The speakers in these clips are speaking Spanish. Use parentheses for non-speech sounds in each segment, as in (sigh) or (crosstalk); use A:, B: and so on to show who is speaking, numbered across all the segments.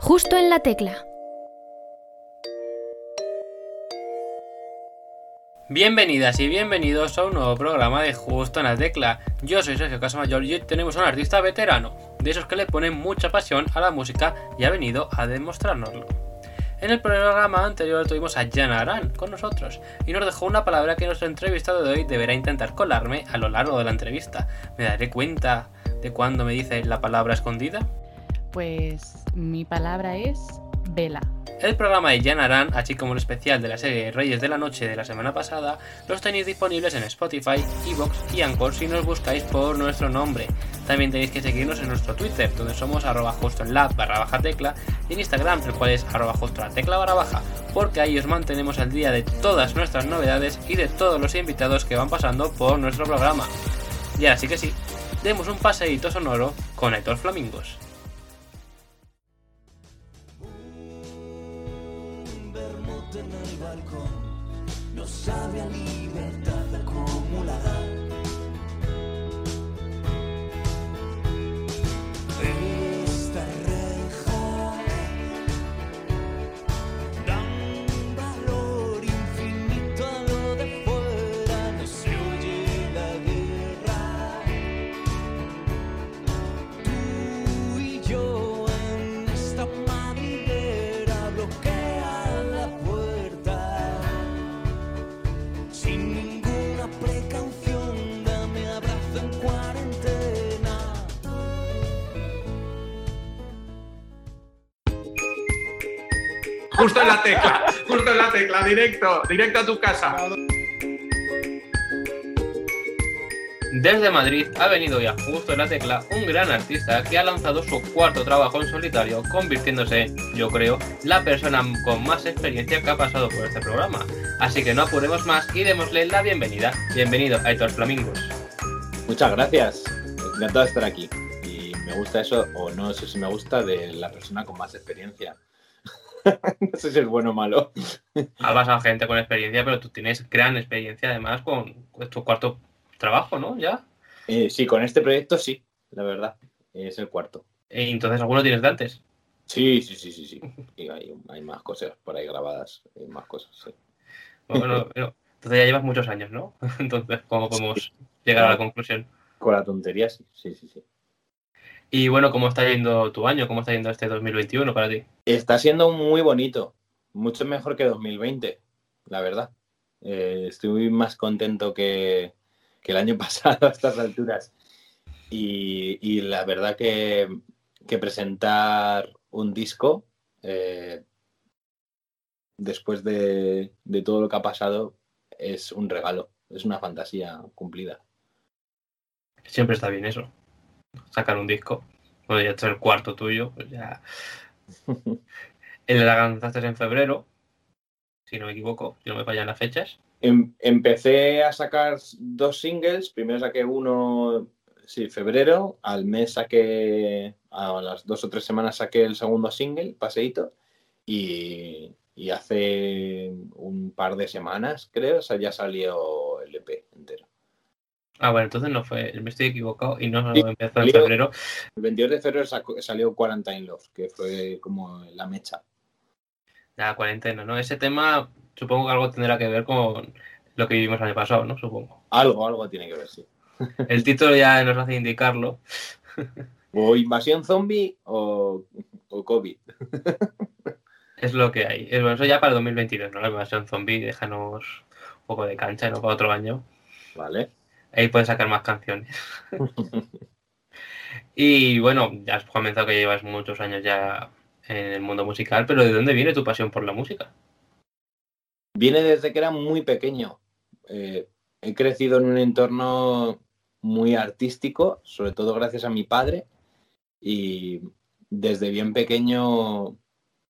A: Justo en la tecla.
B: Bienvenidas y bienvenidos a un nuevo programa de Justo en la Tecla. Yo soy Sergio Casamayor y hoy tenemos a un artista veterano, de esos que le ponen mucha pasión a la música y ha venido a demostrárnoslo. En el programa anterior tuvimos a Jana Aran con nosotros y nos dejó una palabra que nuestro entrevistado de hoy deberá intentar colarme a lo largo de la entrevista. ¿Me daré cuenta de cuando me dice la palabra escondida?
C: Pues mi palabra es vela.
B: El programa de Jan Aran, así como el especial de la serie Reyes de la Noche de la semana pasada, los tenéis disponibles en Spotify, Evox y Anchor si nos buscáis por nuestro nombre. También tenéis que seguirnos en nuestro Twitter, donde somos arroba justo en la barra baja tecla, y en Instagram, el cual es arroba justo la tecla barra baja, porque ahí os mantenemos al día de todas nuestras novedades y de todos los invitados que van pasando por nuestro programa. Y ahora sí que sí, demos un paseíto sonoro con Héctor Flamingos.
D: Sabe a libertad acumulada.
E: Justo en la tecla, justo en la tecla, directo, directo a tu casa.
B: Desde Madrid ha venido ya justo en la tecla un gran artista que ha lanzado su cuarto trabajo en solitario, convirtiéndose, yo creo, la persona con más experiencia que ha pasado por este programa. Así que no apuremos más y démosle la bienvenida. Bienvenido a Héctor Flamingos.
F: Muchas gracias. Encantado de estar aquí. Y me gusta eso, o no sé si me gusta, de la persona con más experiencia. (laughs) no sé si es bueno o malo.
B: Ha pasado gente con experiencia, pero tú tienes gran experiencia además con tu cuarto trabajo, ¿no? Ya.
F: Eh, sí, con este proyecto sí, la verdad. Es el cuarto.
B: E entonces alguno tienes de antes.
F: Sí, sí, sí, sí, sí. Y hay, hay más cosas por ahí grabadas. Hay más cosas, sí.
B: Bueno, pero, entonces ya llevas muchos años, ¿no? (laughs) Entonces, ¿cómo podemos llegar a la conclusión?
F: Con la tontería, sí, sí, sí, sí.
B: Y bueno, ¿cómo está yendo tu año? ¿Cómo está yendo este 2021 para ti?
F: Está siendo muy bonito. Mucho mejor que 2020, la verdad. Eh, estoy más contento que, que el año (laughs) pasado a estas alturas. Y, y la verdad que, que presentar un disco eh, después de, de todo lo que ha pasado es un regalo, es una fantasía cumplida.
B: Siempre está bien eso. Sacar un disco. Bueno, ya este es el cuarto tuyo, pues ya. El la lanzaste en febrero, si no me equivoco, si no me fallan las fechas.
F: Em- empecé a sacar dos singles. Primero saqué uno, sí, febrero. Al mes saqué, a las dos o tres semanas saqué el segundo single, Paseíto. Y, y hace un par de semanas, creo, ya salió el EP.
B: Ah, bueno, entonces no fue, me estoy equivocado y no
F: Sí,
B: empezó en febrero.
F: El 22 de febrero salió Quarantine Love, que fue como la mecha.
B: La cuarentena, ¿no? Ese tema supongo que algo tendrá que ver con lo que vivimos el año pasado, ¿no? Supongo.
F: Algo, algo tiene que ver, sí. (laughs)
B: El título ya nos hace indicarlo. (laughs)
F: O invasión zombie o, o COVID. (laughs)
B: Es lo que hay. Es, bueno, eso ya para 2022, ¿no? La invasión zombie, déjanos un poco de cancha, ¿no? Para otro año.
F: Vale.
B: Ahí puedes sacar más canciones. (laughs) Y bueno, ya has comentado que llevas muchos años ya en el mundo musical, pero ¿de dónde viene tu pasión por la música?
F: Viene desde que era muy pequeño. Eh, he crecido en un entorno muy artístico, sobre todo gracias a mi padre. Y desde bien pequeño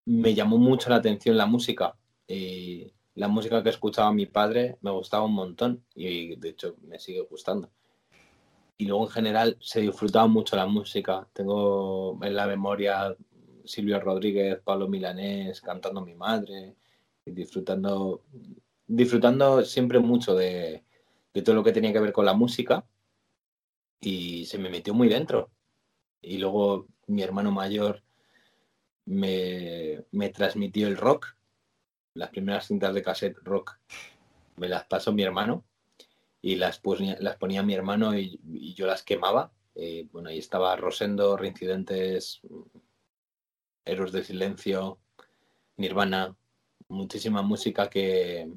F: me llamó mucho la atención la música. Y la música que escuchaba mi padre me gustaba un montón y de hecho me sigue gustando. Y luego en general se disfrutaba mucho la música. Tengo en la memoria Silvio Rodríguez, Pablo Milanés cantando Mi Madre, y disfrutando, disfrutando siempre mucho de, de todo lo que tenía que ver con la música y se me metió muy dentro. Y luego mi hermano mayor me, me transmitió el rock. Las primeras cintas de cassette rock me las pasó mi hermano y las ponía, las ponía mi hermano y, yo las quemaba. Eh, bueno, ahí estaba Rosendo, Reincidentes, Héroes del Silencio, Nirvana, muchísima música que,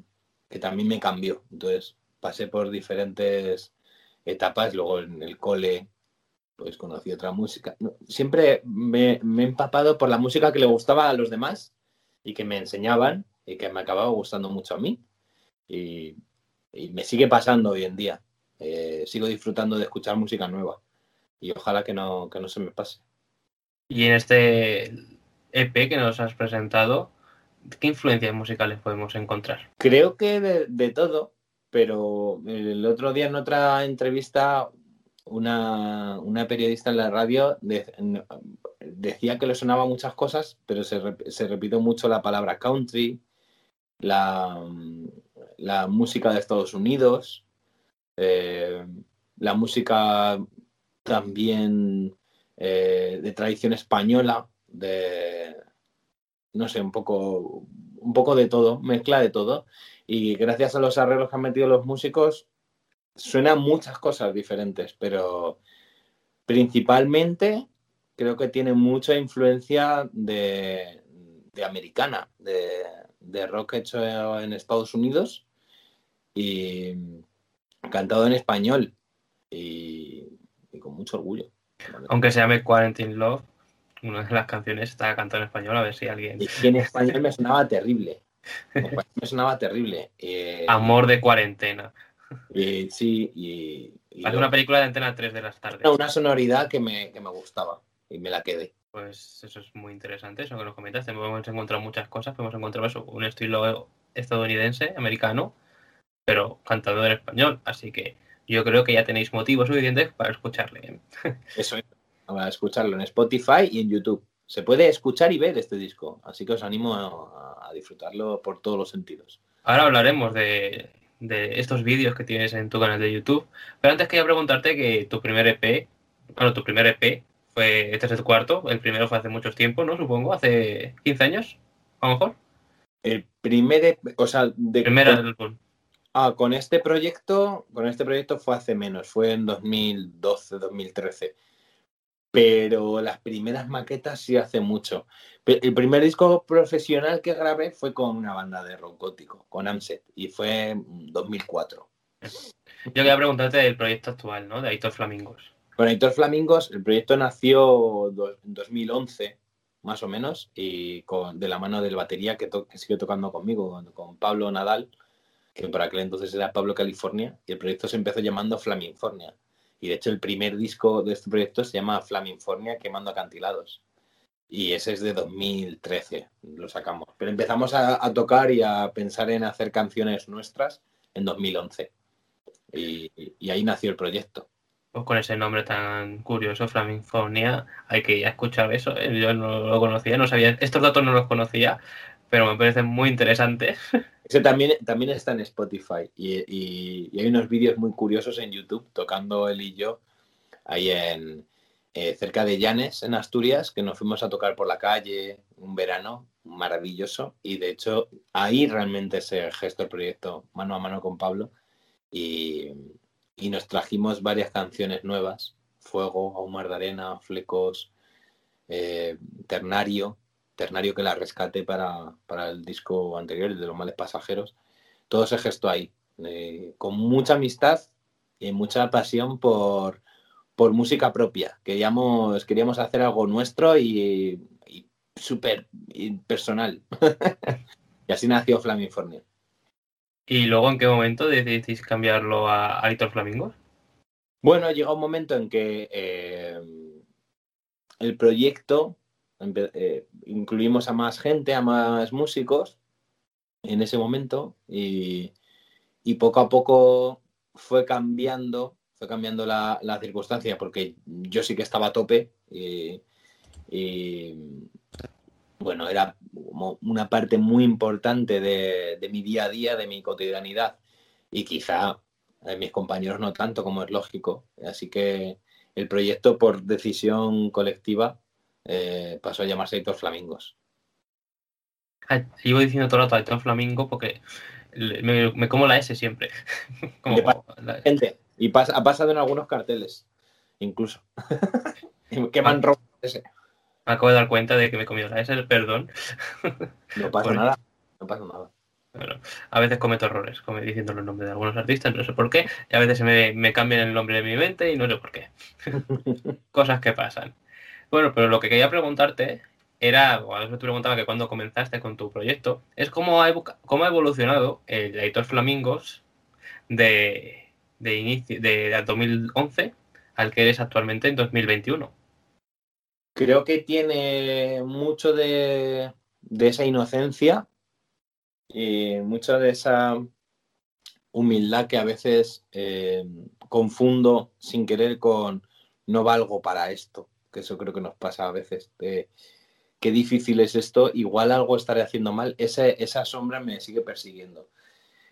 F: que también me cambió. Entonces pasé por diferentes etapas, luego en el cole, pues conocí otra música. Siempre me he empapado por la música que le gustaba a los demás y que me enseñaban y que me acababa gustando mucho a mí. Y, y me sigue pasando hoy en día. Eh, sigo disfrutando de escuchar música nueva y ojalá que no, que no se me pase.
B: Y en este EP que nos has presentado, ¿qué influencias musicales podemos encontrar?
F: Creo que de, de todo, pero el otro día en otra entrevista una, una periodista en la radio de- decía que le sonaba muchas cosas, pero se, se repitió mucho la palabra country, la, la música de Estados Unidos, eh, la música también eh, de tradición española, de no sé, un poco, un poco de todo, mezcla de todo. Y gracias a los arreglos que han metido los músicos, suenan muchas cosas diferentes, pero principalmente creo que tiene mucha influencia de, de americana, de, de rock hecho en Estados Unidos y cantado en español y, y con mucho orgullo.
B: Aunque se llame Quarantine Love, una de las canciones está cantada en español, a ver si alguien...
F: Y en español me sonaba terrible. Me sonaba terrible. Eh,
B: Amor de cuarentena.
F: sí, y, y
B: Hace una película de Antena 3 de las tardes.
F: una sonoridad que me, que me gustaba y me la quedé.
B: Pues eso es muy interesante, eso que nos comentaste. Podemos encontrar muchas cosas, podemos encontrar eso, un estilo estadounidense, americano, pero cantado en español. Así que yo creo que ya tenéis motivos suficientes para escucharle. (laughs)
F: Eso es. Para escucharlo en Spotify y en YouTube. Se puede escuchar y ver este disco, así que os animo a, a disfrutarlo por todos los sentidos.
B: Ahora hablaremos de, de estos vídeos que tienes en tu canal de YouTube. Pero antes quería preguntarte que tu primer EP, bueno, tu primer EP fue, este es el cuarto, el primero fue hace mucho tiempo, ¿no? Supongo, hace 15 años, a lo mejor.
F: El primer, EP o sea, de,
B: Primer
F: con,
B: álbum.
F: ah, con este proyecto, con este proyecto fue hace menos, fue en 2012, 2013. Pero las primeras maquetas sí hace mucho. El primer disco profesional que grabé fue con una banda de rock gótico, con Amset, y fue en 2004.
B: Yo quería preguntarte del proyecto actual, ¿no? De Aitor Flamingos.
F: Con Aitor Flamingos, el proyecto nació en 2011, más o menos, y con, de la mano del batería que, to- sigue tocando conmigo, con, Pablo Nadal, que por aquel entonces era Pablo California, y el proyecto se empezó llamando Flaminfornia. Y de hecho el primer disco de este proyecto se llama Flaminfornia Quemando Acantilados. Y ese es de 2013, lo sacamos. Pero empezamos a, tocar y a pensar en hacer canciones nuestras en 2011. Y, y ahí nació el proyecto.
B: Pues con ese nombre tan curioso, Flaminfornia, hay que ir escuchar eso. ¿eh? Yo no lo conocía, no sabía, estos datos no los conocía, pero me parecen muy interesantes. (laughs)
F: Ese también, también está en Spotify y, y- y hay unos vídeos muy curiosos en YouTube tocando él y yo ahí en eh, cerca de Llanes, en Asturias, que nos fuimos a tocar por la calle un verano maravilloso y de hecho ahí realmente se gestó el proyecto mano a mano con Pablo y, y nos trajimos varias canciones nuevas, Fuego, Ahumar de Arena, Flecos, eh, Ternario, Ternario que la rescate para, para el disco anterior, el de los males pasajeros. Todo se gestó ahí, con mucha amistad y mucha pasión por, por música propia. Queríamos, queríamos hacer algo nuestro y, y súper personal. (laughs) y así nació Flaminfornia.
B: ¿Y luego en qué momento decidisteis cambiarlo a Aitor Flamingos?
F: Bueno, llega un momento en que eh, el proyecto eh, incluimos a más gente, a más músicos en ese momento y, y poco a poco fue cambiando, fue cambiando la, la circunstancia porque yo sí que estaba a tope y, bueno, era como una parte muy importante de, de mi día a día, de mi cotidianidad y quizá eh, mis compañeros no tanto como es lógico. Así que el proyecto por decisión colectiva eh, pasó a llamarse Aitor Flamingos.
B: Ah, Llevo diciendo todo el rato Aitor Flamingo porque me, me como la S siempre. (laughs) Como
F: y ha pasado en algunos carteles, incluso. (laughs) que han robado ese.
B: Me acabo de dar cuenta de que me he comido la S, perdón. (laughs)
F: No pasa nada, no pasa nada.
B: Bueno, a veces cometo errores, como diciendo los nombres de algunos artistas, no sé por qué, y a veces se me, me cambian el nombre de mi mente y no sé por qué. (laughs) Cosas que pasan. Bueno, pero lo que quería preguntarte era, o a veces te preguntaba que cuando comenzaste con tu proyecto, es cómo ha, cómo ha evolucionado el Aitor Flamingos de, de inicio de, de 2011 al que eres actualmente en 2021.
F: Creo que tiene mucho de, de esa inocencia y mucho de esa humildad que a veces eh, confundo sin querer con no valgo para esto, que eso creo que nos pasa a veces. de qué difícil es esto, igual algo estaré haciendo mal, esa, esa sombra me sigue persiguiendo.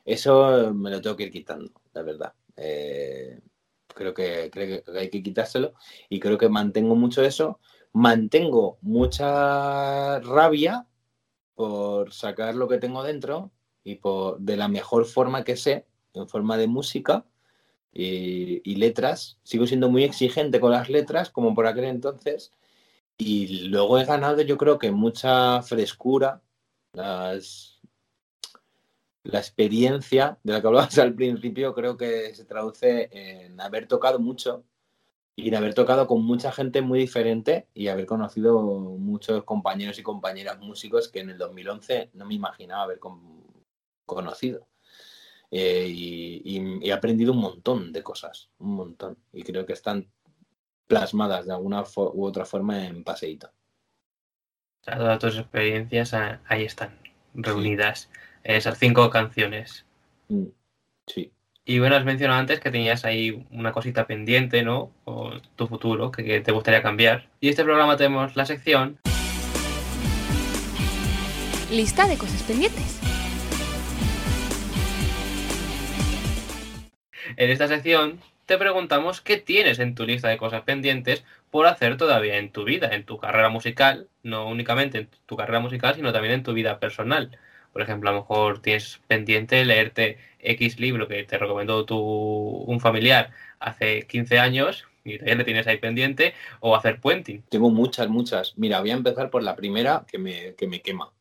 F: Eso me lo tengo que ir quitando, la verdad. Eh, creo, que, creo que hay que quitárselo y creo que mantengo mucho eso. Mantengo mucha rabia por sacar lo que tengo dentro y por, de la mejor forma que sé, en forma de música y, letras. Sigo siendo muy exigente con las letras, como por aquel entonces. Y luego he ganado, yo creo que mucha frescura, la experiencia de la que hablabas (laughs) al principio, creo que se traduce en haber tocado mucho y en haber tocado con mucha gente muy diferente y haber conocido muchos compañeros y compañeras músicos que en el 2011 no me imaginaba haber con- conocido. Eh, y, y- y he aprendido un montón de cosas, un montón. Y creo que están plasmadas de alguna u otra forma en Paseíto.
B: Todas tus experiencias ah, ahí están, reunidas esas cinco canciones.
F: Mm, Sí.
B: Y bueno, has mencionado antes que tenías ahí una cosita pendiente, ¿no? O tu futuro, que, que te gustaría cambiar. Y este programa tenemos la sección
A: Lista de cosas pendientes.
B: En esta sección te preguntamos qué tienes en tu lista de cosas pendientes por hacer todavía en tu vida, en tu carrera musical, no únicamente en tu carrera musical, sino también en tu vida personal. Por ejemplo, a lo mejor tienes pendiente leerte X libro que te recomendó tu, un familiar hace 15 años y todavía le tienes ahí pendiente, o hacer puenting.
F: Tengo muchas, muchas. Mira, voy a empezar por la primera que me, que me quema.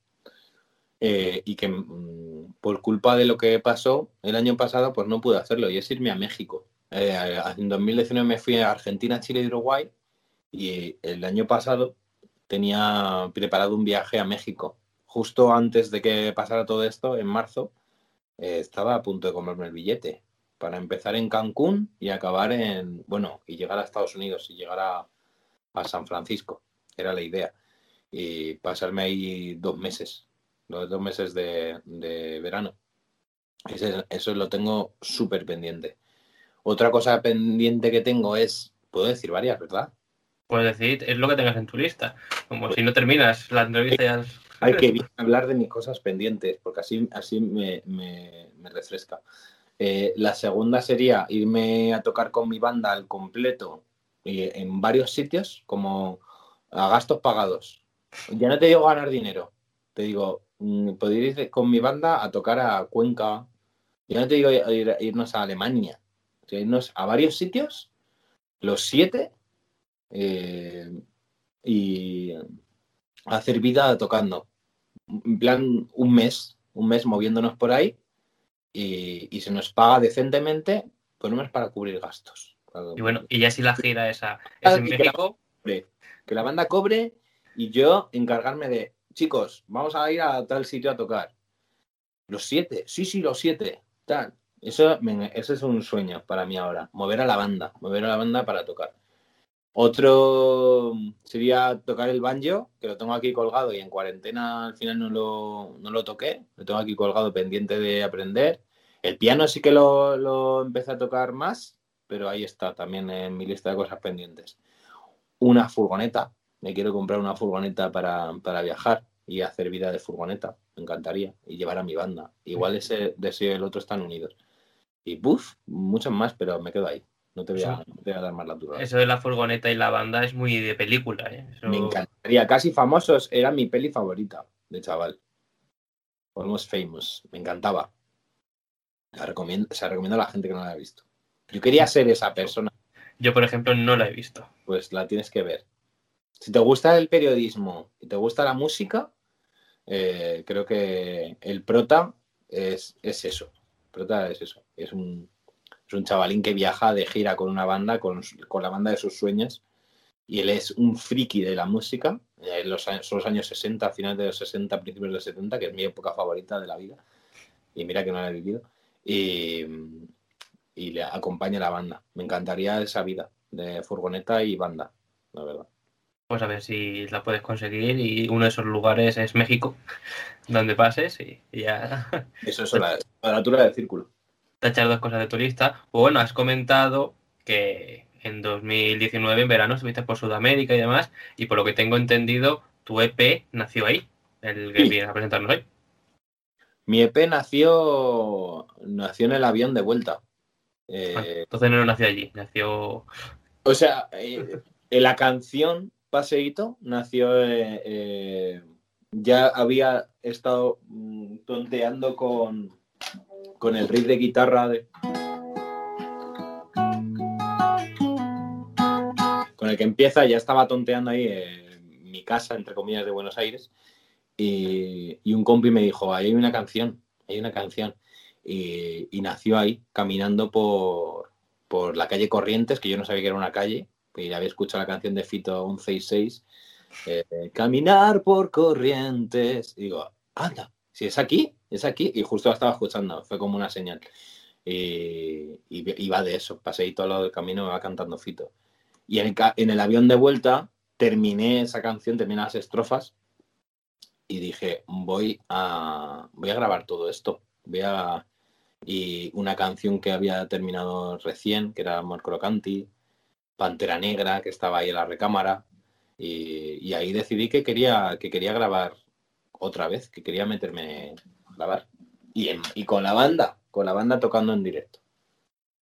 F: Eh, y que mm, por culpa de lo que pasó el año pasado, pues no pude hacerlo. Y es irme a México. Eh, en 2019 me fui a Argentina, Chile y Uruguay. Y el año pasado tenía preparado un viaje a México. Justo antes de que pasara todo esto, en marzo, eh, estaba a punto de comerme el billete para empezar en Cancún y acabar en, bueno, y llegar a Estados Unidos y llegar a, a San Francisco. Era la idea. Y pasarme ahí dos meses, los dos meses de, de verano. Ese- eso lo tengo súper pendiente. Otra cosa pendiente que tengo es, puedo decir varias, ¿verdad?
B: Puedes decir, es lo que tengas en tu lista. Como si no terminas la entrevista ya
F: Hay que hablar de mis cosas pendientes, porque así, así me, me- me refresca. Eh, la segunda sería irme a tocar con mi banda al completo eh, en varios sitios, como a gastos pagados. Ya no te digo ganar dinero, te digo, mm, poder ir con mi banda a tocar a Cuenca. Ya no te digo ir- irnos a Alemania, irnos a varios sitios, los siete, eh, y hacer vida tocando. En plan, un mes, un mes moviéndonos por ahí y, y se nos paga decentemente, por lo menos para cubrir gastos.
B: Y bueno, y ya si la gira esa es en
F: y que-
B: México,
F: cobre, que la banda cobre y yo encargarme de, chicos, vamos a ir a tal sitio a tocar. Los siete, sí, sí, los siete. Tal. Eso, eso es un sueño para mí ahora, mover a la banda, mover a la banda para tocar. Otro sería tocar el banjo, que lo tengo aquí colgado y en cuarentena al final no lo, no lo toqué, lo tengo aquí colgado pendiente de aprender. El piano sí que lo, lo empecé a tocar más, pero ahí está también en mi lista de cosas pendientes una furgoneta. Me quiero comprar una furgoneta para, para viajar y hacer vida de furgoneta. Me encantaría. Y llevar a mi banda. Igual ese deseo y el otro están unidos. Y buf, muchos más, pero me quedo ahí. No te voy a, no te voy a dar más la duda.
B: Eso de la furgoneta y la banda es muy de película, ¿eh? Eso-
F: Me encantaría. Casi famosos era mi peli favorita de chaval. Almost Famous. Me encantaba. La recomiendo, se la recomiendo a la gente que no la haya visto. Yo quería ser esa persona.
B: Yo, por ejemplo, no la he visto.
F: Pues la tienes que ver. Si te gusta el periodismo y te gusta la música, eh, creo que el prota es, es eso. El prota es eso. Es un, es un chavalín que viaja de gira con una banda, con, con la banda de sus sueños. Y él es un friki de la música. eh, los, son los años 60, finales de los 60, principios de los 70, que es mi época favorita de la vida. Y mira que no la he vivido. Y, y le acompaña a la banda. Me encantaría esa vida de furgoneta y banda, la verdad.
B: Pues a ver si la puedes conseguir y uno de esos lugares es México, (laughs) donde pases y, y ya
F: Eso es la cuadratura del círculo.
B: Tachar dos cosas de turista. O bueno, has comentado que en 2019, en verano, estuviste por Sudamérica y demás, y por lo que tengo entendido, tu EP nació ahí, el que
F: Sí.
B: vienes a presentarnos hoy.
F: Mi EP nació, nació en el avión de vuelta. Eh,
B: Ah, Entonces no nació allí, nació...
F: o sea, eh, en la canción Paseíto nació. eh, eh, ya había estado mm, tonteando con, con el riff de guitarra de. Con el que empieza, ya estaba tonteando ahí en mi casa, entre comillas, de Buenos Aires. Y, un compi me dijo: "Ahí hay una canción, hay una canción. Y, y nació ahí, caminando por, por la calle Corrientes, que yo no sabía que era una calle, y había escuchado la canción de Fito 166, eh, Caminar por Corrientes. Y digo, anda, si es aquí, es aquí. Y justo la estaba escuchando, fue como una señal. Y, y, y va de eso, pasé todo lo del camino, me va cantando Fito. Y en el, el avión de vuelta terminé esa canción, terminé las estrofas y dije, voy a, voy a grabar todo esto. Voy y una canción que había terminado recién, que era Amor Crocanti, Pantera Negra, que estaba ahí en la recámara, y, y ahí decidí que quería, que quería grabar otra vez, que quería meterme grabar. Y, en- y con la banda, con la banda tocando en directo.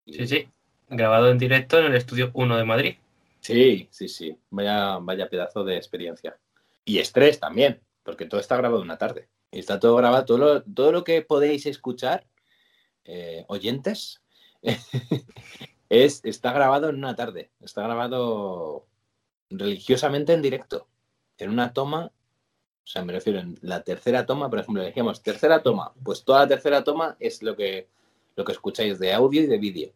B: Sí, sí, grabado en directo en el Estudio 1 de Madrid.
F: Sí, sí, sí. Vaya, vaya pedazo de experiencia. Y estrés también, porque todo está grabado una tarde. Y está todo grabado, todo lo, todo lo que podéis escuchar, eh, oyentes, (laughs) es, está grabado en una tarde. Está grabado religiosamente en directo. En una toma, o sea, me refiero en la tercera toma, por ejemplo, elegíamos tercera toma, pues toda la tercera toma es lo que, lo que escucháis de audio y de vídeo.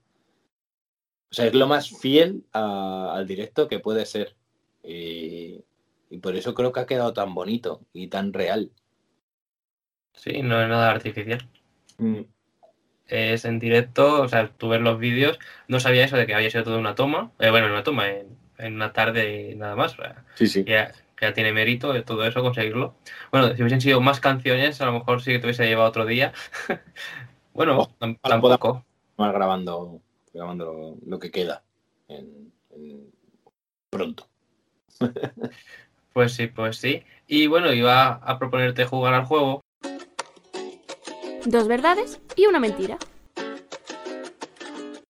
F: O sea, es lo más fiel a- al directo que puede ser. Y, y por eso creo que ha quedado tan bonito y tan real.
B: Sí, no es nada artificial.
F: Mm,
B: Es en directo, o sea, tú ves los vídeos, no sabía eso de que había sido toda una toma, eh, bueno, una toma en, en una tarde y nada más,
F: Sí, sí.
B: Que ya tiene mérito de todo eso conseguirlo. Bueno, si hubiesen sido más canciones, a lo mejor sí que te hubiese llevado otro día. (laughs) bueno,
F: Oh,
B: tampoco.
F: Más grabando, grabando lo, lo que queda en- en- pronto. (laughs)
B: Pues sí, pues sí. Y bueno, iba a proponerte jugar al juego.
A: Dos verdades y una mentira.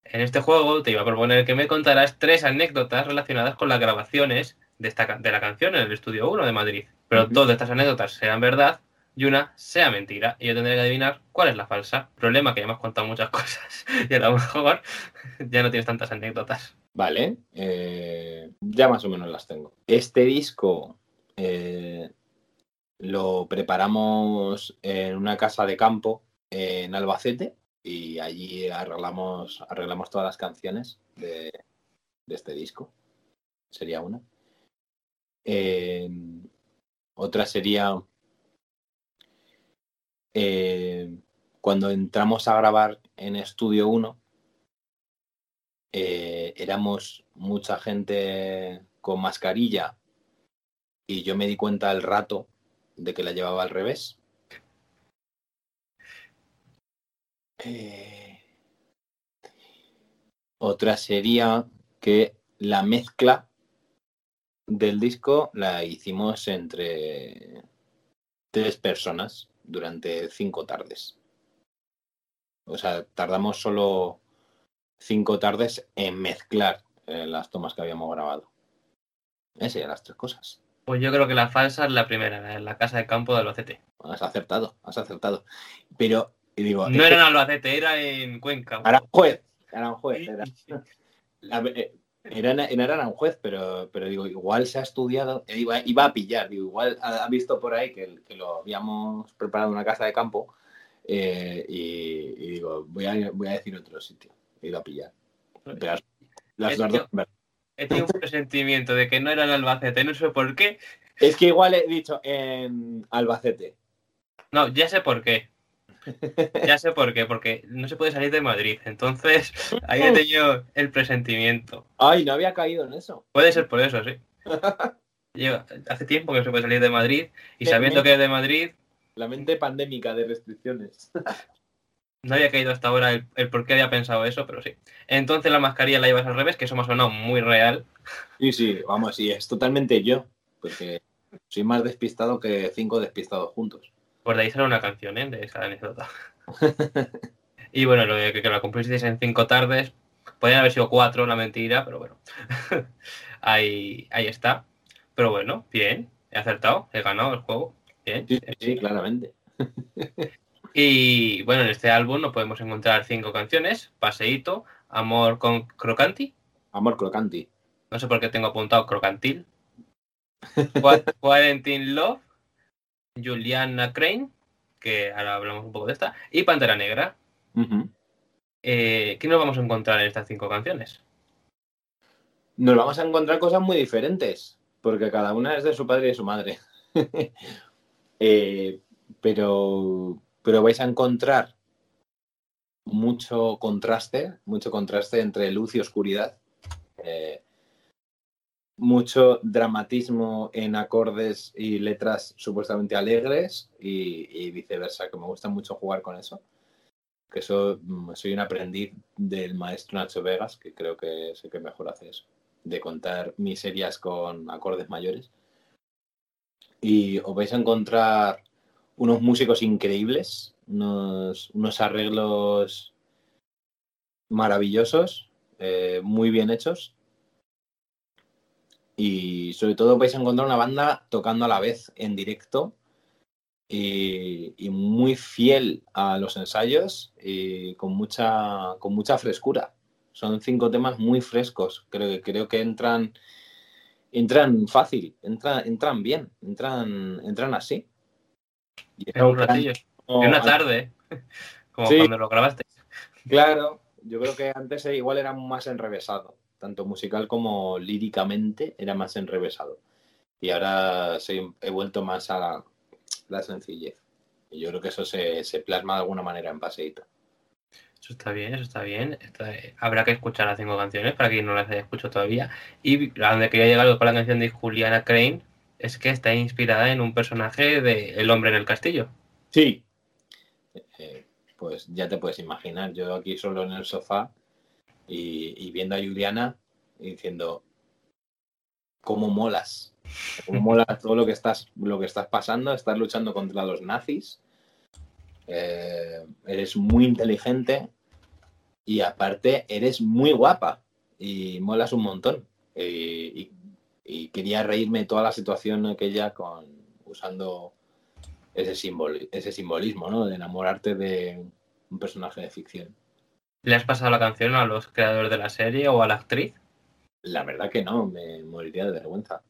B: En este juego te iba a proponer que me contaras tres anécdotas relacionadas con las grabaciones de, esta, de la canción en el Estudio 1 de Madrid. Pero dos de estas anécdotas sean verdad y una sea mentira. Y yo tendré que adivinar cuál es la falsa. Problema que ya has contado muchas (laughs) cosas y a lo mejor (laughs) ya no tienes tantas anécdotas.
F: Vale, eh, ya más o menos las tengo. Este disco eh, lo preparamos en una casa de campo en Albacete y allí arreglamos, arreglamos todas las canciones de, de este disco. Sería una. Eh, otra sería eh, cuando entramos a grabar en Estudio 1 eh, éramos mucha gente con mascarilla y yo me di cuenta al rato de que la llevaba al revés. Eh, otra sería que la mezcla del disco la hicimos entre tres personas durante cinco tardes. O sea, tardamos solo cinco tardes en mezclar eh, las tomas que habíamos grabado. Esas eran las tres cosas.
B: Pues yo creo que la falsa es la primera, la, la casa de campo de Albacete.
F: Has acertado, has acertado. Pero, y digo,
B: No era en Albacete, era en Cuenca.
F: Aranjuez. Aranjuez. Era, A ver, eh, era, en- era Aranjuez, pero, pero digo, igual se ha estudiado, eh, iba, iba a pillar, digo, igual ha, ha visto por ahí que, que lo habíamos preparado en una casa de campo eh, y, y digo, voy a, voy a decir otro sitio. He ido a pillar. Pero las, dos-
B: He tenido un presentimiento de que no era en Albacete, no sé por qué.
F: Es que igual he dicho en Albacete.
B: No, ya sé por qué. Ya sé por qué, porque no se puede salir de Madrid. Entonces, (laughs) ahí he tenido el presentimiento.
F: Ay, no había caído en eso.
B: Puede ser por eso, sí. Lleva- hace tiempo que no se puede salir de Madrid y sabiendo que es de Madrid,
F: La mente pandémica de restricciones. (laughs)
B: no había caído hasta ahora el, el por qué había pensado eso, pero sí. Entonces la mascarilla la llevas al revés, que eso me ha sonado muy real.
F: Sí, sí, vamos, sí, es totalmente yo. Porque soy más despistado que cinco despistados juntos.
B: Pues de ahí sale una canción, ¿eh? De esa anécdota. (laughs) y bueno, lo de que, que la cumplisteis en cinco tardes, podrían haber sido cuatro, la mentira, pero bueno. (laughs) ahí, ahí está. Pero bueno, bien, he acertado, he ganado el juego. Bien.
F: Sí, sí, sí, claramente. (laughs)
B: Y bueno, en este álbum nos podemos encontrar cinco canciones: Paseíto, Amor con Crocanti.
F: Amor crocanti.
B: No sé por qué tengo apuntado Crocantil. Qua- Quarantine Love, Juliana Crane, que ahora hablamos un poco de esta, y Pantera Negra. Eh, ¿Qué nos vamos a encontrar en estas cinco canciones?
F: Nos vamos a encontrar cosas muy diferentes, porque cada una es de su padre y de su madre. (laughs) Eh, pero, pero vais a encontrar mucho contraste, mucho contraste entre luz y oscuridad. Eh, mucho dramatismo en acordes y letras supuestamente alegres y, viceversa, que me gusta mucho jugar con eso. Que eso, mm, soy un aprendiz del maestro Nacho Vegas, que creo que es que mejor hace eso, de contar miserias con acordes mayores. Y os vais a encontrar unos músicos increíbles, unos, unos arreglos maravillosos, eh, muy bien hechos. Y sobre todo vais a encontrar una banda tocando a la vez en directo y, y muy fiel a los ensayos y con mucha, con mucha frescura. Son cinco temas muy frescos. Creo que, creo que entran, entran fácil, entran, entran bien, entran, entran así. Y
B: En un ratillo.
F: como
B: una tarde. (laughs) Como
F: Sí.
B: cuando lo grabaste.
F: Claro, yo creo que antes eh, igual era más enrevesado, tanto musical como líricamente era más enrevesado. Y ahora soy- he vuelto más a la, la sencillez. Y yo creo que eso se, se plasma de alguna manera en paseíto.
B: Eso está bien, eso está bien. Está- habrá que escuchar las cinco canciones para quien no las haya escuchado todavía. Y a donde quería llegar con la canción de Juliana Crane es que está inspirada en un personaje de El hombre en el castillo.
F: Sí. Eh, pues ya te puedes imaginar, yo aquí solo en el sofá y, y viendo a Juliana y diciendo, ¿cómo molas? ¿Cómo mola (laughs) todo lo que estás, lo que estás pasando? Estás luchando contra los nazis. Eh, eres muy inteligente y aparte eres muy guapa y molas un montón. Y, y- y quería reírme toda la situación aquella con usando ese, simbol, ese simbolismo, ¿no? De enamorarte de un personaje de ficción.
B: ¿Le has pasado la canción a los creadores de la serie o a la actriz?
F: La verdad que no, me moriría de vergüenza.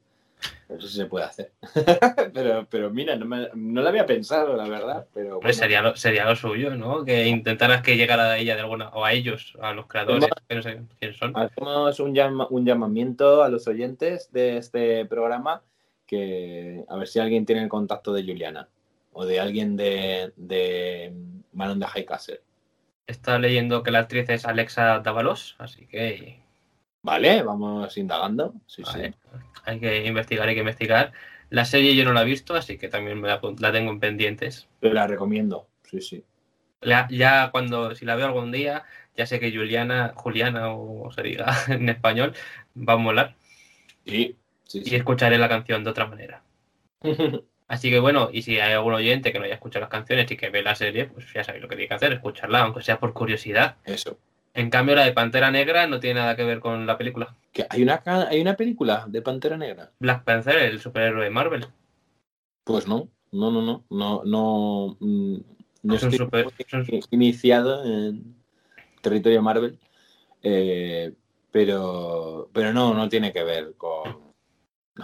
F: Eso sí se puede hacer. (laughs) pero, pero mira, no, me- no lo había pensado, la verdad. Pero bueno.
B: sería, lo, sería lo suyo, ¿no? Que intentaras que llegara a ella de alguna, o a ellos, a los creadores, que no sé quiénes son.
F: Hacemos un, llama- un llamamiento a los oyentes de este programa que a ver si alguien tiene el contacto de Juliana o de alguien de, de Manon de High Castle.
B: Está leyendo que la actriz es Alexa Davalos, así que
F: Vale, vamos indagando. Sí,
B: Vale.
F: sí.
B: hay que investigar, hay que investigar. La serie yo no la he visto, así que también me la, tengo en pendientes.
F: Te la recomiendo. Sí, sí.
B: La- ya cuando, si la veo algún día, ya sé que Juliana, Juliana o se diga (laughs) en español, va a molar
F: Sí, sí,
B: y
F: sí.
B: escucharé la canción de otra manera. (laughs) Así que bueno, y si hay algún oyente que no haya escuchado las canciones y que ve la serie, pues ya sabéis lo que tiene que hacer, escucharla, aunque sea por curiosidad.
F: Eso.
B: En cambio, la de Pantera Negra no tiene nada que ver con la película.
F: Que hay una hay una película de Pantera Negra.
B: Black Panther, el superhéroe de Marvel.
F: Pues no, no, no, no, no, no, mm, no
B: Es un
F: estoy
B: super-
F: iniciado en territorio Marvel, eh, pero, pero no, no tiene que ver con,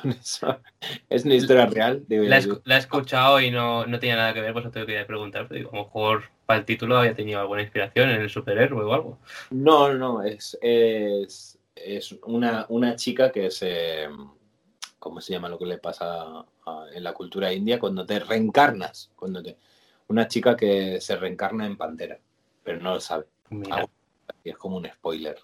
F: con eso. Es una historia real. de-
B: La, he escu- la he escuchado y no, no tenía nada que ver, pues te quería preguntar. Pero digo, a lo mejor para el título había tenido alguna inspiración en el superhéroe o algo.
F: No, no, es, es, es una, una chica que se... ¿Cómo se llama lo que le pasa a- en la cultura india? Cuando te reencarnas. Cuando te, una chica que se reencarna en pantera, pero no lo sabe.
B: Mira.
F: Es como un spoiler.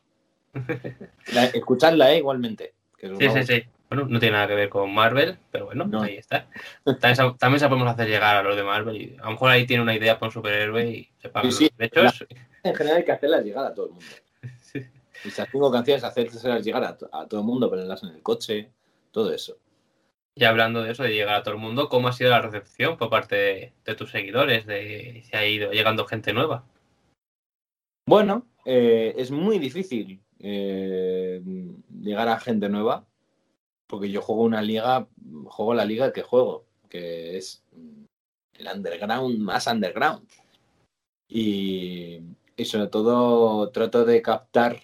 F: (laughs) La- escuchadla, ¿eh? Igualmente. que
B: Sí,
F: una-
B: sí, sí. Bueno, no tiene nada que ver con Marvel, pero bueno,
F: No.
B: ahí está. También se, también se podemos hacer llegar a los de Marvel y a lo mejor ahí tiene una idea para un superhéroe y se pagan
F: Sí,
B: los derechos.
F: En general hay que hacerlas llegar a todo el mundo. (laughs)
B: Sí.
F: Y esas cinco canciones, hacérselas llegar a, to- a todo el mundo, ponerlas en el coche, todo eso.
B: Y hablando de eso, de llegar a todo el mundo, ¿cómo ha sido la recepción por parte de, de tus seguidores? De si ha ido llegando gente nueva.
F: Bueno, eh, es muy difícil eh, llegar a gente nueva, porque yo juego una liga, juego la liga que juego, que es el underground más underground. Y, y sobre todo trato de captar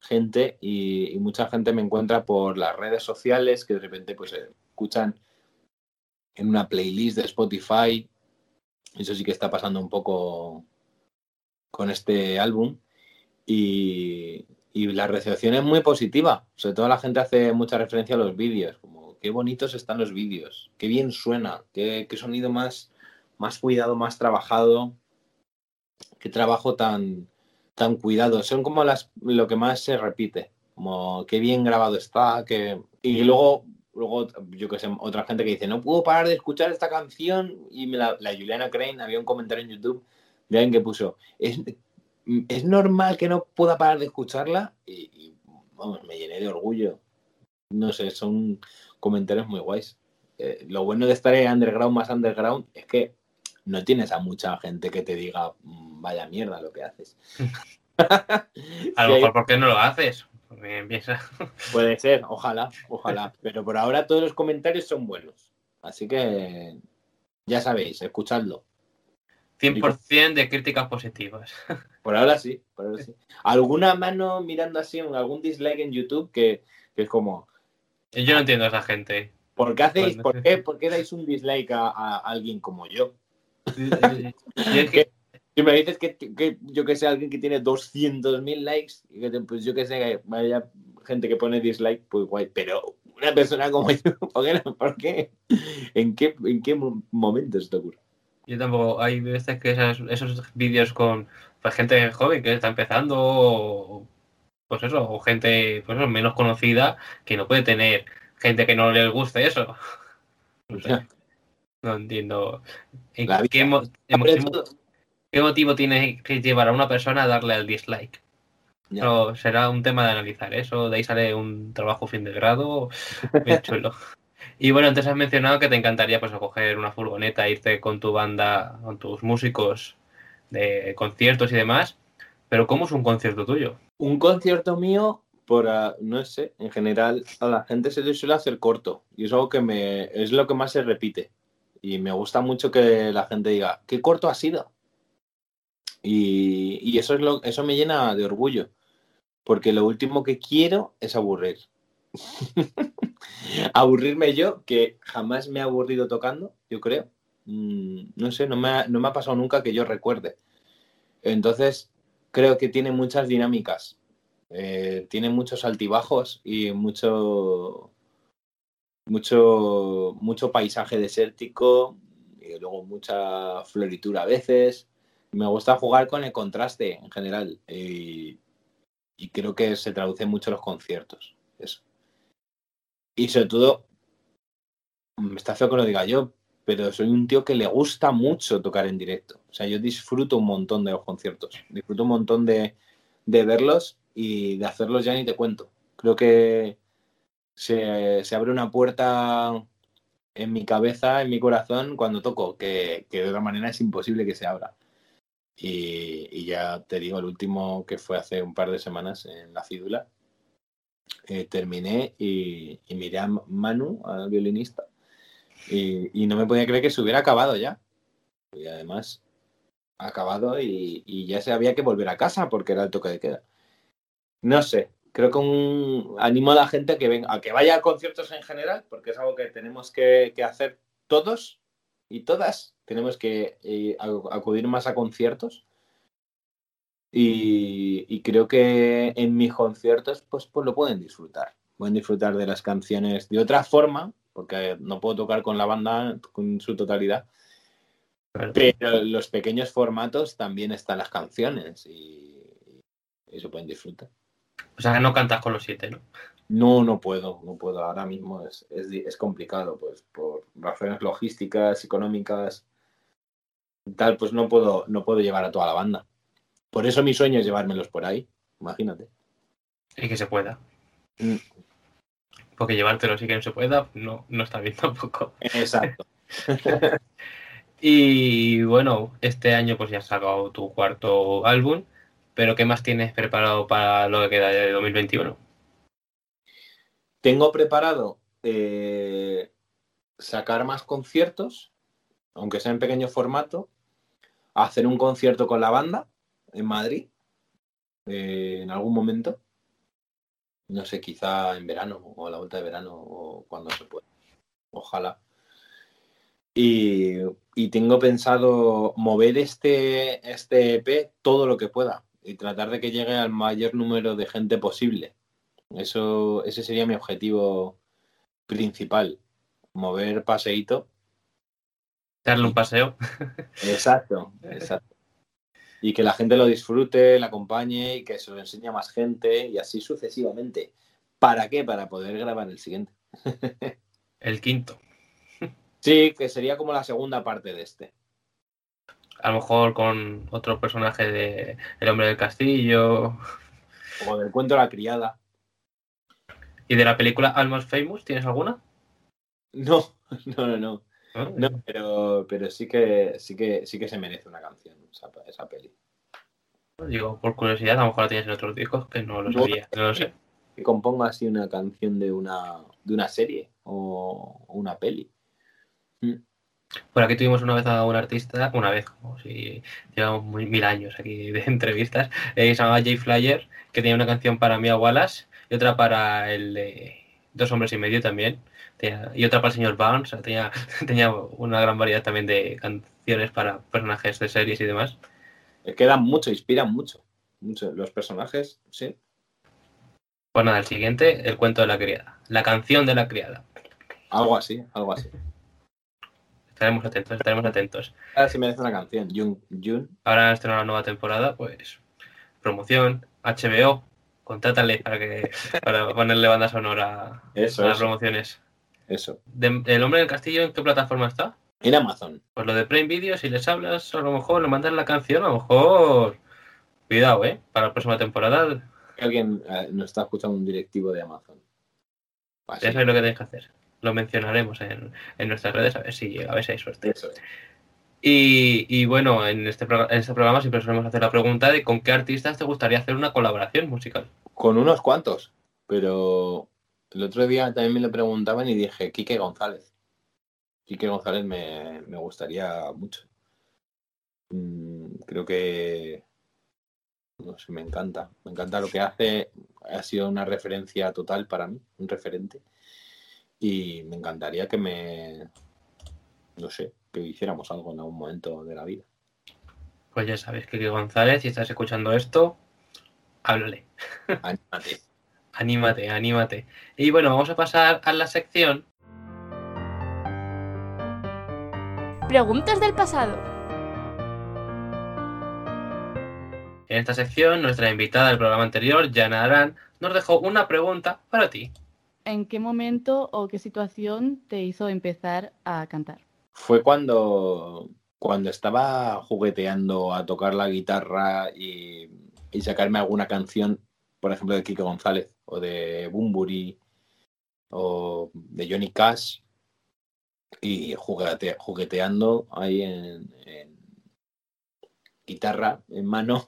F: gente y, mucha gente me encuentra por las redes sociales que de repente pues eh, escuchan en una playlist de Spotify. Eso sí que está pasando un poco con este álbum y, y la recepción es muy positiva. Sobre todo la gente hace mucha referencia a los vídeos, como qué bonitos están los vídeos, qué bien suena, qué, qué sonido más, más cuidado, más trabajado, qué trabajo tan, tan cuidado. Son como las, lo que más se repite, como qué bien grabado está, que... y luego... Luego, yo que sé, otra gente que dice, no puedo parar de escuchar esta canción. Y me la, la Juliana Crane había un comentario en YouTube de alguien que puso, es, es normal que no pueda parar de escucharla y, y, vamos, me llené de orgullo. No sé, son comentarios muy guays. Eh, lo bueno de estar en underground más underground es que no tienes a mucha gente que te diga "Mm, vaya mierda lo que haces. (laughs)
B: A lo (laughs) mejor, ¿por qué no lo haces? Porque empieza. (laughs)
F: Puede ser, ojalá, ojalá. Pero por ahora todos los comentarios son buenos. Así que ya sabéis, escuchadlo.
B: 100% de críticas positivas. (laughs)
F: Por ahora sí, por ahora sí. Alguna mano mirando así, algún dislike en YouTube que, que es como,
B: Yo no entiendo a esa gente.
F: ¿por qué hacéis,
B: Bueno.
F: por qué, por qué dais un dislike a, a alguien como yo? (laughs)
B: Yo es que-
F: Si me dices que, que yo que sé, alguien que tiene 200.000 likes, y que pues yo que sé, que vaya gente que pone dislike, pues guay, pero una persona como (laughs) yo, ¿por qué? ¿En qué, en qué mo- momento se te ocurre?
B: Yo tampoco, hay veces que esas- esos vídeos con pues, gente joven que está empezando, o, pues eso, o gente pues eso, menos conocida que no puede tener gente que no le guste eso. (laughs) No sé, no entiendo. ¿En
F: La vida.
B: qué, mo- en motivo tiene que llevar a una persona a darle al dislike? Pero será un tema de analizar eso, de ahí sale un trabajo fin de grado (laughs) bien chulo. Y bueno, antes has mencionado que te encantaría pues coger una furgoneta, irte con tu banda, con tus músicos de conciertos y demás. Pero ¿cómo es un concierto tuyo?
F: Un concierto mío, por ah, no sé, en general a la gente se le suele hacer corto. Y es algo que me es lo que más se repite. Y me gusta mucho que la gente diga qué corto ha sido y, y eso es lo eso me llena de orgullo. Porque lo último que quiero es aburrir (laughs) aburrirme yo que jamás me he aburrido tocando yo creo Mm, no sé no me ha, no me ha pasado nunca que yo recuerde entonces creo que tiene muchas dinámicas eh, tiene muchos altibajos y mucho, mucho, mucho paisaje desértico y luego mucha floritura a veces. Me gusta jugar con el contraste en general y, y creo que se traduce mucho en los conciertos. Eso. Y sobre todo, me está feo que lo diga yo, pero soy un tío que le gusta mucho tocar en directo. O sea, yo disfruto un montón de los conciertos, disfruto un montón de, de verlos y de hacerlos ya ni te cuento. Creo que se, se abre una puerta en mi cabeza, en mi corazón, cuando toco, que, que de otra manera es imposible que se abra. Y, ya te digo, el último que fue hace un par de semanas en la Cídula, eh, terminé y, miré a Manu, al violinista, y, no me podía creer que se hubiera acabado ya. Y además, acabado y, ya se había que volver a casa porque era el toque de queda. No sé, creo que animo a la gente a que, venga, a que vaya a conciertos en general, porque es algo que tenemos que, hacer todos y todas. Tenemos que eh, acudir más a conciertos. Y, y creo que en mis conciertos pues, pues lo pueden disfrutar. Pueden disfrutar de las canciones de otra forma, porque no puedo tocar con la banda con su totalidad, pero en los pequeños formatos también están las canciones y, y se pueden disfrutar.
B: O sea, que no cantas con los siete, ¿no?
F: No, no puedo, no puedo. Ahora mismo es, es, es complicado, pues por razones logísticas, económicas, tal, pues no puedo, no puedo llevar a toda la banda. Por eso mi sueño es llevármelos por ahí, imagínate.
B: Y que se pueda.
F: Mm.
B: Porque llevártelo sí que no se pueda, no, no está bien (laughs) tampoco.
F: Exacto. (laughs)
B: Y bueno, este año pues ya has sacado tu cuarto álbum, pero ¿qué más tienes preparado para lo que queda de 2021?
F: Tengo preparado eh, sacar más conciertos, aunque sea en pequeño formato, hacer un concierto con la banda en Madrid eh, en algún momento. No sé, quizá en verano o a la vuelta de verano o cuando se pueda. Ojalá. Y, y tengo pensado mover este, este EP todo lo que pueda y tratar de que llegue al mayor número de gente posible. Eso, ese sería mi objetivo principal. Mover paseíto.
B: Darle un paseo.
F: Exacto, exacto. Y que la gente lo disfrute, la acompañe y que se lo enseñe a más gente y así sucesivamente. ¿Para qué? Para poder grabar el siguiente. (laughs)
B: El quinto.
F: Sí, que sería como la segunda parte de este.
B: A lo mejor con otro personaje de El hombre del castillo.
F: O del cuento La criada.
B: ¿Y de la película Almost Famous tienes alguna?
F: No, (laughs) no, no, no.
B: ¿No?
F: No, pero, pero sí que sí que sí que se merece una canción esa, esa peli.
B: Digo, por curiosidad, a lo mejor la tienes en otros discos que no lo sabía, no lo sé.
F: Que componga así una canción de una de una serie o una peli.
B: Por aquí tuvimos una vez a un artista, una vez, como si llevamos muy- mil años aquí de entrevistas, eh, se llamaba Jay Flyer, que tenía una canción para Mia Wallace y otra para el de Dos Hombres y Medio también, tenía- y otra para el señor Barnes, o sea, tenía, (laughs) tenía una gran variedad también de canciones para personajes de series y demás.
F: Quedan mucho, inspiran mucho. mucho. Los personajes, sí.
B: Pues nada, el siguiente, el cuento de la criada, la canción de la criada.
F: Algo así, algo así.
B: Estaremos atentos, estaremos atentos.
F: Ahora sí merece una canción. Jun, Jun.
B: Ahora estrenar la nueva temporada, pues promoción, HBO, contrátale para que para ponerle banda sonora
F: Eso,
B: a las
F: eso.
B: promociones.
F: Eso.
B: De- ¿El hombre del castillo en qué plataforma está?
F: En Amazon.
B: Pues lo de Prime Video, si les hablas, a lo mejor le mandas la canción, a lo mejor. Cuidado, ¿eh? Para la próxima temporada,
F: Alguien eh, nos está escuchando un directivo de Amazon. Así.
B: ya sabéis lo que tenéis que hacer. Lo mencionaremos en, en nuestras redes, a ver si, a ver si hay suerte.
F: Eso es.
B: Y, bueno, en este, en este programa siempre solemos hacer la pregunta de con qué artistas te gustaría hacer una colaboración musical.
F: Con unos cuantos. Pero el otro día también me lo preguntaban y dije, Quique González. Quique González me, me gustaría mucho. Mm, creo que no sé, me encanta. Me encanta lo que hace. Ha sido una referencia total para mí, un referente. Y me encantaría que me, no sé, que hiciéramos algo en algún momento de la vida.
B: Pues ya sabes, Kike González, si estás escuchando esto, háblale.
F: Anímate. (laughs)
B: Anímate, anímate. Y bueno, vamos a pasar a la sección
A: Preguntas del pasado.
B: En esta sección, nuestra invitada del programa anterior, Jana Arán, nos dejó una pregunta para ti.
C: ¿En qué momento o qué situación te hizo empezar a cantar?
F: Fue cuando, cuando estaba jugueteando a tocar la guitarra y, sacarme alguna canción, por ejemplo, de Kike González o de Bumburi o de Johnny Cash y juguete- jugueteando ahí en, guitarra en mano.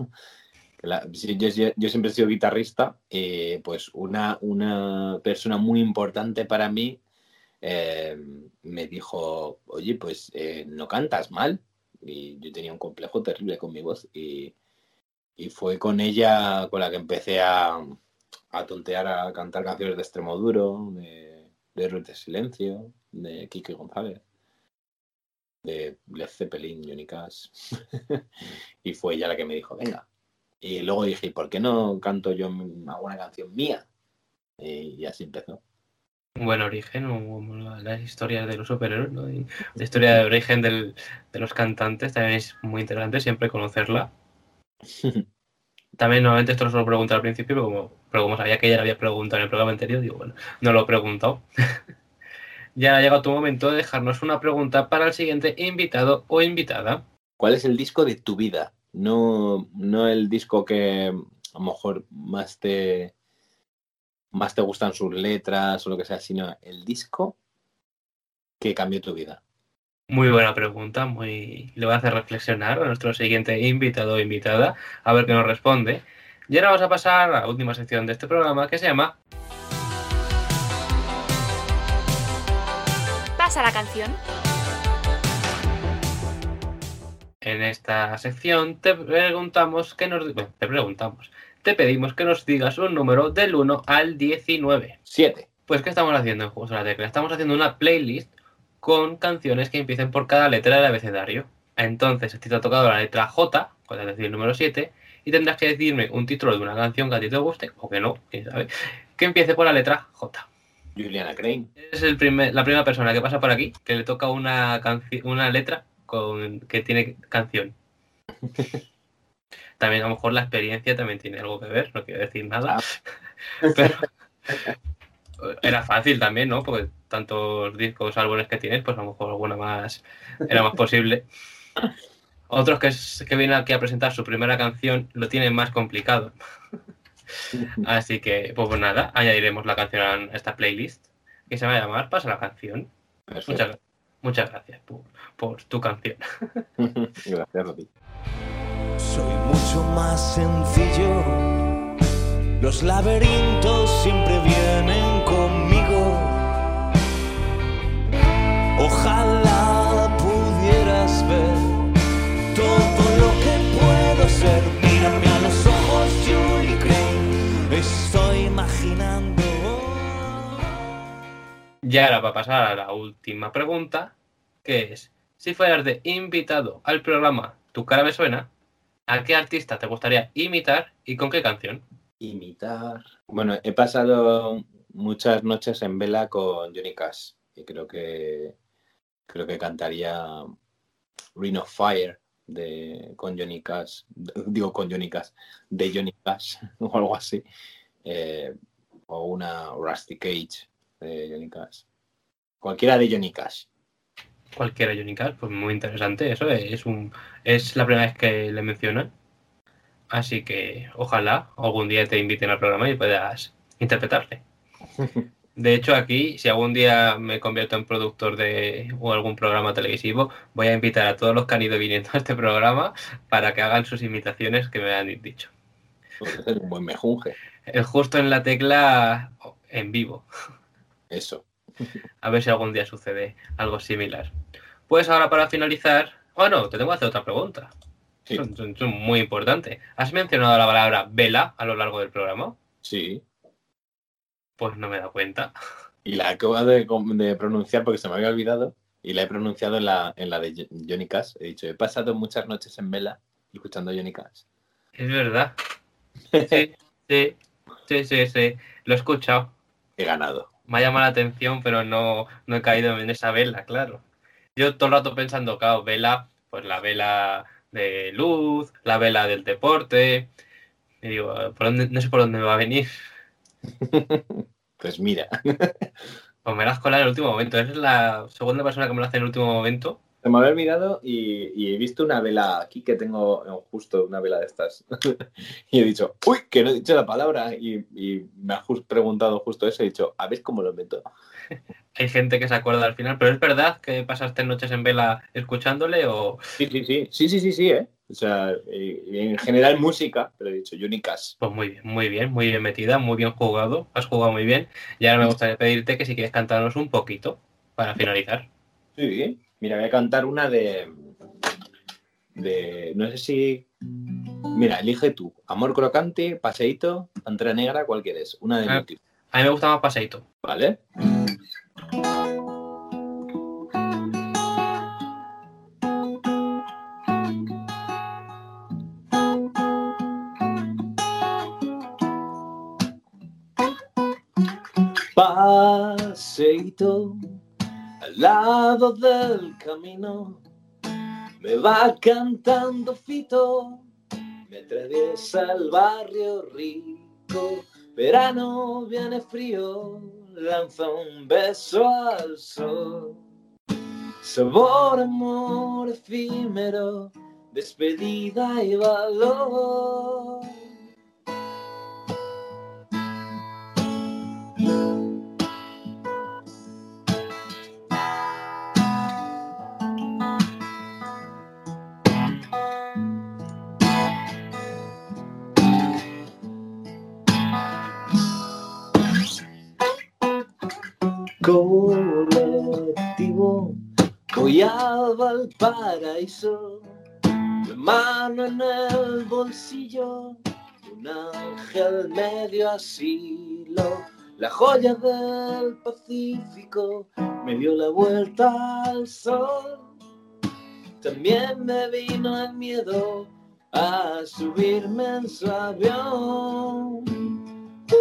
F: (laughs) yo siempre he sido guitarrista, eh, pues una, una persona muy importante para mí eh, me dijo, oye, pues eh, no cantas mal. Y yo tenía un complejo terrible con mi voz y, y fue con ella con la que empecé a, a tontear, a cantar canciones de Extremoduro, de, de Héroes de Silencio, de Kike González, de Led Zeppelin, Johnny Cash. (laughs) y fue ella la que me dijo, venga. Y luego dije, ¿y por qué no canto yo alguna canción mía? Y, así empezó.
B: Un buen origen, o las historias de los superhéroes, ¿no? La historia de origen del- de los cantantes también es muy interesante siempre conocerla. También normalmente esto lo pregunto al principio, pero como, pero como sabía que ella lo había preguntado en el programa anterior, digo, bueno, no lo he preguntado. (laughs) ya ha llegado tu momento de dejarnos una pregunta para el siguiente invitado o invitada.
F: ¿Cuál es el disco de tu vida? No, no el disco que a lo mejor más te, más te gustan sus letras o lo que sea, sino el disco que cambió tu vida.
B: Muy buena pregunta, muy le voy a hacer reflexionar a nuestro siguiente invitado o invitada, a ver qué nos responde. Y ahora vamos a pasar a la última sección de este programa que se llama
A: Pasa la canción.
B: En esta sección te preguntamos que nos bueno, te preguntamos, te pedimos que nos digas un número del 1 al 19.
F: Siete.
B: Pues ¿qué estamos haciendo en Juegos de la Tecla? Estamos haciendo una playlist con canciones que empiecen por cada letra del abecedario. Entonces, a ti te ha tocado la letra J, es decir, el número 7, y tendrás que decirme un título de una canción que a ti te guste, o que no, quién sabe, que empiece por la letra J.
F: Juliana Crane.
B: Es el primer, la primera persona que pasa por aquí que le toca una, una letra con, que tiene canción. (laughs) También a lo mejor la experiencia también tiene algo que ver, no quiero decir nada. (laughs) Pero era fácil también, ¿no? Porque tantos discos, álbumes que tienes, pues a lo mejor alguna más era más posible. Otros que, es- que vienen aquí a presentar su primera canción lo tienen más complicado. Así que, pues nada, añadiremos la canción a esta playlist que se va a llamar Pasa la canción. Muchas, muchas gracias por, por tu canción. (laughs)
F: Gracias a ti.
D: Soy mucho más sencillo. Los laberintos siempre vienen conmigo. Ojalá pudieras ver todo lo que puedo ser. Mírame a los ojos, Julie Crane. Estoy imaginando.
B: Y ahora para pasar a la última pregunta, que es, si fueras de invitado al programa Tu cara me suena, ¿a qué artista te gustaría imitar y con qué canción?
F: Imitar. Bueno, he pasado muchas noches en vela con Johnny Cash y creo que creo que cantaría Ring of Fire de con Johnny Cash, digo con Johnny Cash, de Johnny Cash (laughs) o algo así, Eh, o una Rusty Cage de Johnny Cash, cualquiera de Johnny Cash.
B: Cualquiera Johnny Cash, pues muy interesante, eso es un es la primera vez que le mencionan. Así que ojalá algún día te inviten al programa y puedas interpretarle. (laughs) De hecho, aquí, si algún día me convierto en productor de o algún programa televisivo, voy a invitar a todos los que han ido viniendo a este programa para que hagan sus imitaciones que me han dicho.
F: Puede ser un buen mejunje,
B: El justo en la tecla en vivo.
F: eso. (laughs)
B: A ver si algún día sucede algo similar. Pues ahora para finalizar, bueno, te tengo que hacer otra pregunta.
F: Sí.
B: Son, son- son muy importante. ¿Has mencionado la palabra vela a lo largo del programa?
F: Sí.
B: Pues no me he dado cuenta.
F: Y la acabo de, de pronunciar porque se me había olvidado y la he pronunciado en la, en la de Jo- Johnny Cash. He dicho, he pasado muchas noches en vela escuchando Johnny Cash.
B: Es verdad. Sí, sí, sí, sí, sí. Lo he escuchado. (laughs)
F: He ganado.
B: Me ha llamado la atención, pero no, no he caído en esa vela, claro. Yo todo el rato pensando, claro, vela, pues la vela de luz, la vela del deporte. Y digo, ¿por dónde- no sé por dónde me va a venir. (laughs)
F: Pues mira, (laughs)
B: Pues me la has colado en el último momento. Eres la segunda persona que me lo hace en el último momento.
F: Se me había olvidado y, y he visto una vela aquí que tengo eh, justo una vela de estas. (laughs) y he dicho, uy, que no he dicho la palabra. Y, y me ha preguntado justo eso. He dicho, a ver cómo lo meto. (laughs)
B: hay gente que se acuerda al final, pero es verdad que pasaste noches en vela escuchándole o
F: Sí, sí, sí. Sí, sí, sí, sí, ¿eh? O sea, en general música, pero he dicho Unicas.
B: pues muy bien, muy bien, muy bien metida, muy bien jugado, has jugado muy bien. Y ahora me gustaría pedirte que si quieres cantarnos un poquito para finalizar.
F: Sí. Mira, voy a cantar una de. de. No sé si. Mira, elige tú. Amor crocante, paseíto, pantera negra, ¿cuál quieres? Una de
B: Ah.
F: motivo.
B: A mí me gusta más paseito.
F: ¿Vale? Paseito al lado del camino, me va cantando Fito, me atraviesa el barrio rico, verano viene frío, lanza un beso al sol, sabor, amor efímero, despedida y valor. Al Valparaíso la mano en el bolsillo un ángel medio asilo la joya del Pacífico me dio la vuelta al sol. También me vino el miedo a subirme en su avión. Ya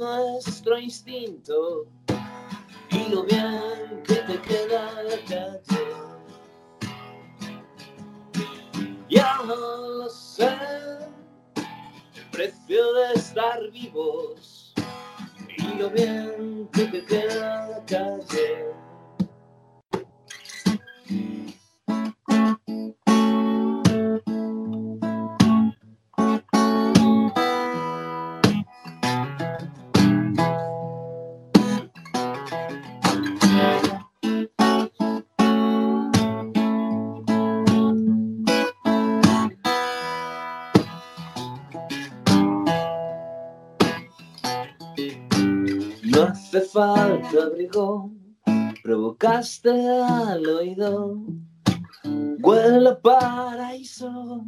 F: nuestro instinto y lo bien que te queda calle. Ya lo sé, el precio de estar vivos y lo bien que te queda la falta abrigo, provocaste al oído. Huele paraíso,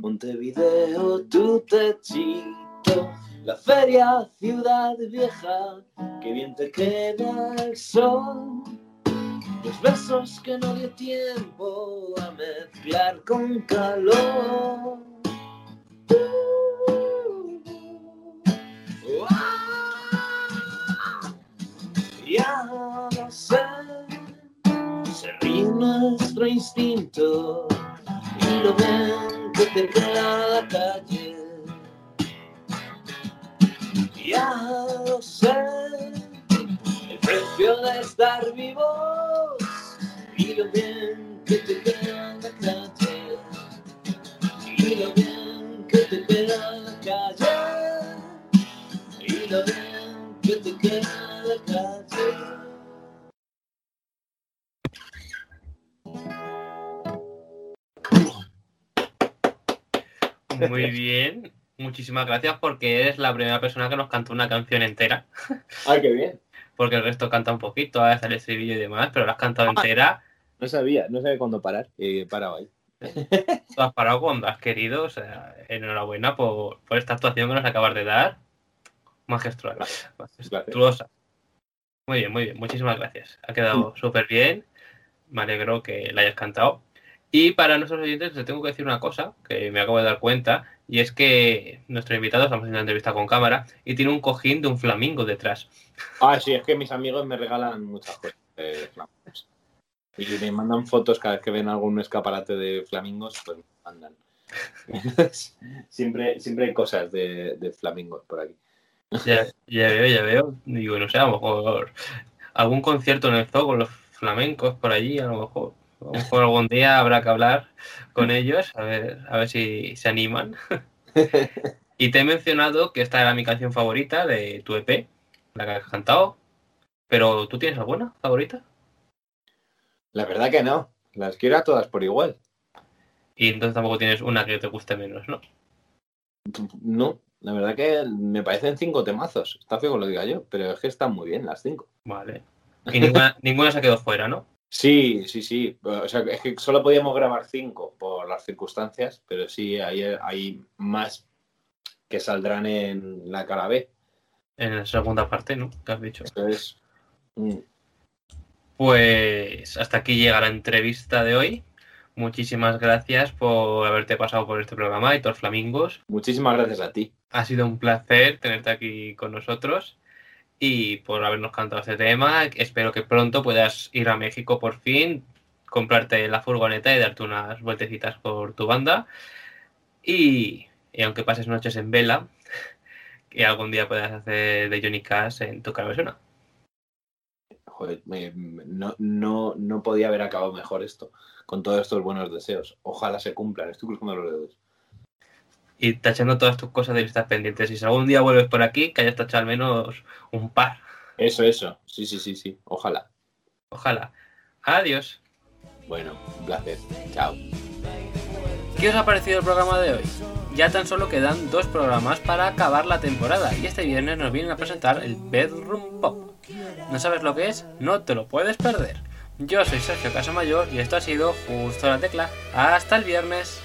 F: Montevideo, tu techito. La feria, ciudad vieja, que bien te queda el sol. Los besos que no dio tiempo a mezclar con calor. Sé, se ríe nuestro instinto y lo te queda la calle. Ya lo sé, el precio de estar vivos y lo bien que te queda la calle. Y lo bien que te queda la calle. Y lo bien que te queda
B: Muy bien. Muchísimas gracias porque eres la primera persona que nos cantó una canción entera.
F: Ay, qué bien.
B: Porque el resto canta un poquito, a veces el estribillo y demás, pero la has cantado entera.
F: No sabía, no sabía cuándo parar. Y he parado ahí.
B: Tú has parado cuando has querido. O sea, enhorabuena por, por esta actuación que nos acabas de dar. Majestuosa. Majestuosa. Muy bien, muy bien. Muchísimas gracias. Ha quedado súper bien. Me alegro que la hayas cantado. Y para nuestros oyentes les tengo que decir una cosa que me acabo de dar cuenta. Y es que nuestro invitado, estamos haciendo una entrevista con cámara, y tiene un cojín de un flamingo detrás.
F: Ah, sí, es que mis amigos me regalan muchas cosas de flamingos. Y me mandan fotos cada vez que ven algún escaparate de flamingos, pues me mandan. (laughs) siempre, siempre hay cosas de, de flamingos por aquí.
B: Ya, ya veo, ya veo. Digo, no sé, a lo mejor algún concierto en el zoo con los flamencos por allí, a lo mejor. Por algún día habrá que hablar con ellos, a ver, a ver si se animan. (laughs) y te he mencionado que esta era mi canción favorita de tu EP, la que has cantado. Pero ¿tú tienes alguna favorita?
F: La verdad que no. Las quiero a todas por igual.
B: Y entonces tampoco tienes una que te guste menos, ¿no?
F: No, la verdad que me parecen cinco temazos. Está feo que lo diga yo, pero es que están muy bien las cinco.
B: Vale. Y ninguna, (laughs) ninguna se quedó fuera, ¿no?
F: Sí, sí, sí. O sea, es que solo podíamos grabar cinco por las circunstancias, pero sí hay, hay más que saldrán en la cara B.
B: En la segunda parte, ¿no? Que has dicho.
F: Eso es. mm,
B: Pues hasta aquí llega la entrevista de hoy. Muchísimas gracias por haberte pasado por este programa, Hitor Flamingos.
F: Muchísimas gracias a ti.
B: Ha sido un placer tenerte aquí con nosotros y por habernos cantado este tema. Espero que pronto puedas ir a México por fin, comprarte la furgoneta y darte unas vueltecitas por tu banda. Y, y aunque pases noches en vela, que algún día puedas hacer de Johnny Cash en tu caravana.
F: Joder, me- no, no, no podía haber acabado mejor esto, con todos estos buenos deseos. Ojalá se cumplan. Estoy cruzando los dedos.
B: Y tachando todas tus cosas de listas pendientes. Y si algún día vuelves por aquí, que hayas tachado al menos un par.
F: Eso, eso. Sí, sí, sí, sí. Ojalá.
B: Ojalá. Adiós.
F: Bueno, un placer. Chao.
B: ¿Qué os ha parecido el programa de hoy? Ya tan solo quedan dos programas para acabar la temporada y este viernes nos vienen a presentar el Bedroom Pop. ¿No sabes lo que es? No te lo puedes perder. Yo soy Sergio Casamayor y esto ha sido Justo la Tecla. Hasta el viernes.